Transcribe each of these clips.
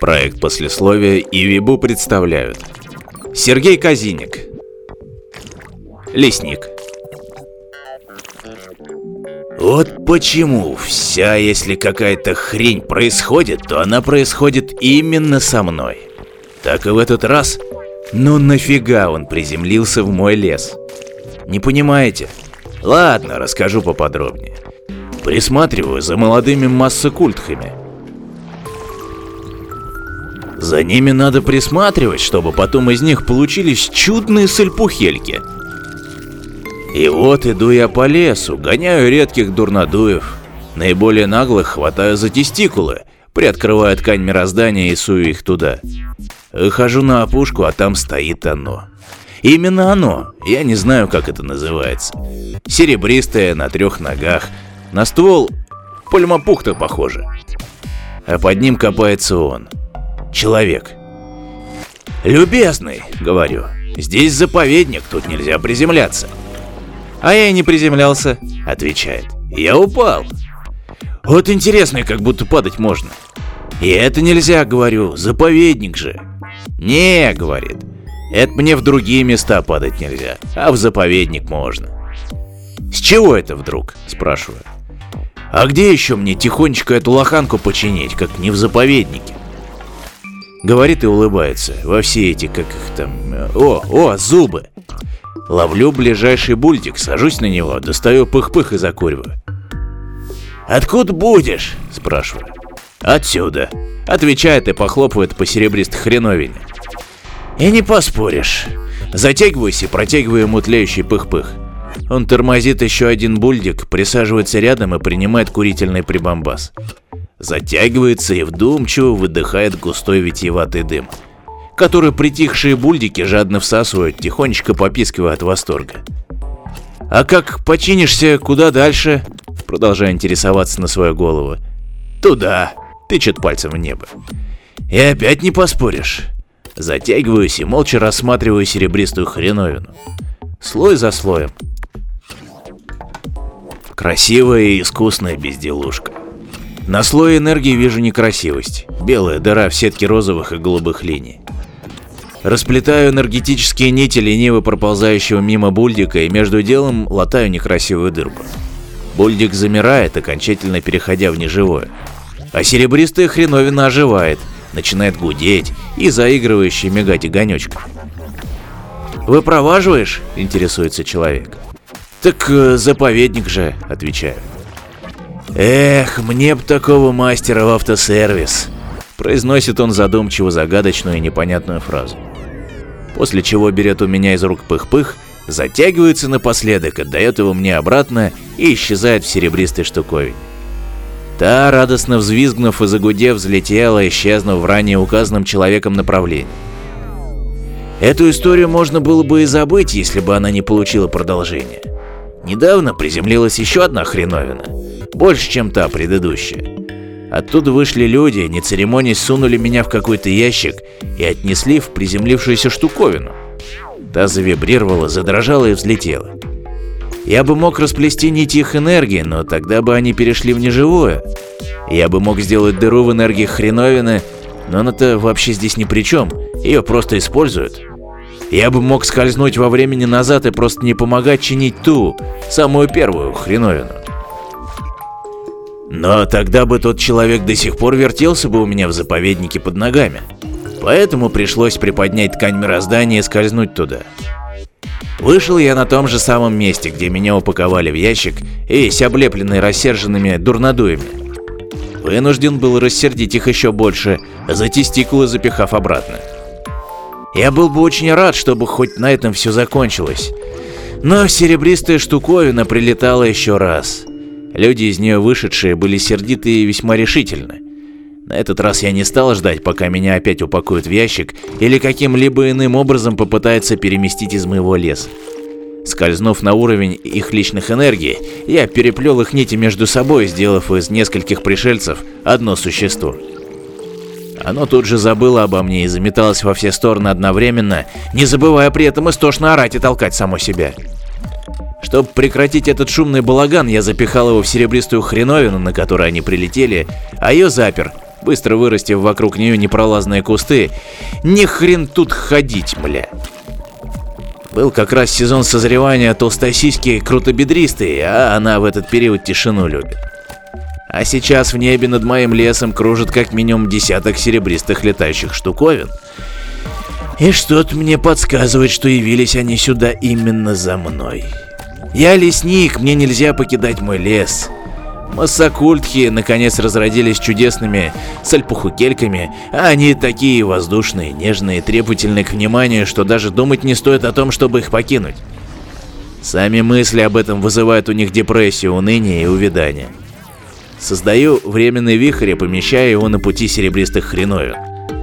Проект послесловия и Вибу представляют Сергей Казиник Лесник Вот почему вся, если какая-то хрень происходит, то она происходит именно со мной. Так и в этот раз. Ну нафига он приземлился в мой лес? Не понимаете? Ладно, расскажу поподробнее. Присматриваю за молодыми массокультхами. За ними надо присматривать, чтобы потом из них получились чудные сальпухельки. И вот иду я по лесу, гоняю редких дурнодуев. Наиболее наглых хватаю за тестикулы, приоткрываю ткань мироздания и сую их туда. Хожу на опушку, а там стоит оно. Именно оно, я не знаю, как это называется. Серебристое, на трех ногах, на ствол пальмопухта похоже. А под ним копается он – человек. «Любезный», — говорю, — «здесь заповедник, тут нельзя приземляться». «А я и не приземлялся», — отвечает. «Я упал». «Вот интересно, как будто падать можно». «И это нельзя», — говорю, — «заповедник же». «Не», — говорит, — «это мне в другие места падать нельзя, а в заповедник можно». «С чего это вдруг?» – спрашиваю. «А где еще мне тихонечко эту лоханку починить, как не в заповеднике?» Говорит и улыбается. Во все эти, как их там... О, о, зубы! Ловлю ближайший бультик, сажусь на него, достаю пых-пых и закуриваю. «Откуда будешь?» – спрашиваю. «Отсюда», – отвечает и похлопывает по серебристой хреновине. И не поспоришь. Затягиваюсь и протягиваю ему тлеющий пых-пых. Он тормозит еще один бульдик, присаживается рядом и принимает курительный прибамбас затягивается и вдумчиво выдыхает густой витиеватый дым, который притихшие бульдики жадно всасывают, тихонечко попискивая от восторга. «А как починишься, куда дальше?» Продолжая интересоваться на свою голову. «Туда!» — тычет пальцем в небо. «И опять не поспоришь!» Затягиваюсь и молча рассматриваю серебристую хреновину. Слой за слоем. Красивая и искусная безделушка. На слое энергии вижу некрасивость. Белая дыра в сетке розовых и голубых линий. Расплетаю энергетические нити лениво проползающего мимо бульдика и между делом латаю некрасивую дырку. Бульдик замирает, окончательно переходя в неживое. А серебристая хреновина оживает, начинает гудеть и заигрывающий мигать огонечком. «Вы проваживаешь?» – интересуется человек. «Так э, заповедник же», – отвечаю. «Эх, мне б такого мастера в автосервис!» Произносит он задумчиво загадочную и непонятную фразу. После чего берет у меня из рук пых-пых, затягивается напоследок, отдает его мне обратно и исчезает в серебристой штуковине. Та, радостно взвизгнув и загудев, взлетела, исчезнув в ранее указанном человеком направлении. Эту историю можно было бы и забыть, если бы она не получила продолжения. Недавно приземлилась еще одна хреновина – больше, чем та предыдущая. Оттуда вышли люди, не церемонясь, сунули меня в какой-то ящик и отнесли в приземлившуюся штуковину. Та завибрировала, задрожала и взлетела. Я бы мог расплести нити их энергии, но тогда бы они перешли в неживое. Я бы мог сделать дыру в энергии хреновины, но она-то вообще здесь ни при чем, ее просто используют. Я бы мог скользнуть во времени назад и просто не помогать чинить ту, самую первую хреновину. Но тогда бы тот человек до сих пор вертелся бы у меня в заповеднике под ногами. Поэтому пришлось приподнять ткань мироздания и скользнуть туда. Вышел я на том же самом месте, где меня упаковали в ящик, весь облепленный рассерженными дурнодуями. Вынужден был рассердить их еще больше, за тестикулы запихав обратно. Я был бы очень рад, чтобы хоть на этом все закончилось. Но серебристая штуковина прилетала еще раз. Люди из нее вышедшие были сердиты и весьма решительны. На этот раз я не стал ждать, пока меня опять упакуют в ящик или каким-либо иным образом попытаются переместить из моего леса. Скользнув на уровень их личных энергий, я переплел их нити между собой, сделав из нескольких пришельцев одно существо. Оно тут же забыло обо мне и заметалось во все стороны одновременно, не забывая при этом истошно орать и толкать само себя. Чтобы прекратить этот шумный балаган, я запихал его в серебристую хреновину, на которой они прилетели, а ее запер, быстро вырастив вокруг нее непролазные кусты. Ни хрен тут ходить, мля. Был как раз сезон созревания толстосиськи крутобедристой, а она в этот период тишину любит. А сейчас в небе над моим лесом кружит как минимум десяток серебристых летающих штуковин. И что-то мне подсказывает, что явились они сюда именно за мной. Я лесник, мне нельзя покидать мой лес. Массакультхи наконец разродились чудесными сальпухукельками, а они такие воздушные, нежные, требовательные к вниманию, что даже думать не стоит о том, чтобы их покинуть. Сами мысли об этом вызывают у них депрессию, уныние и увядание. Создаю временный вихрь и помещаю его на пути серебристых хреновин.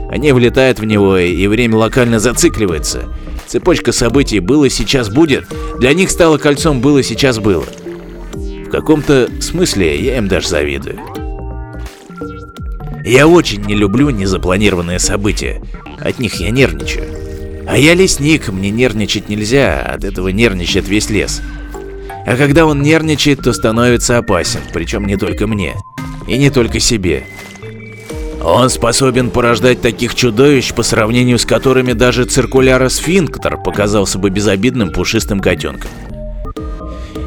Они влетают в него, и время локально зацикливается. Цепочка событий «было, сейчас будет» для них стала кольцом «было, сейчас было». В каком-то смысле я им даже завидую. Я очень не люблю незапланированные события. От них я нервничаю. А я лесник, мне нервничать нельзя, от этого нервничает весь лес. А когда он нервничает, то становится опасен, причем не только мне. И не только себе. Он способен порождать таких чудовищ, по сравнению с которыми даже циркуляра-сфинктер показался бы безобидным пушистым котенком.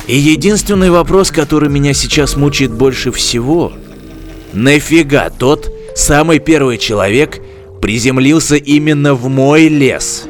И единственный вопрос, который меня сейчас мучает больше всего, нафига тот самый первый человек приземлился именно в мой лес?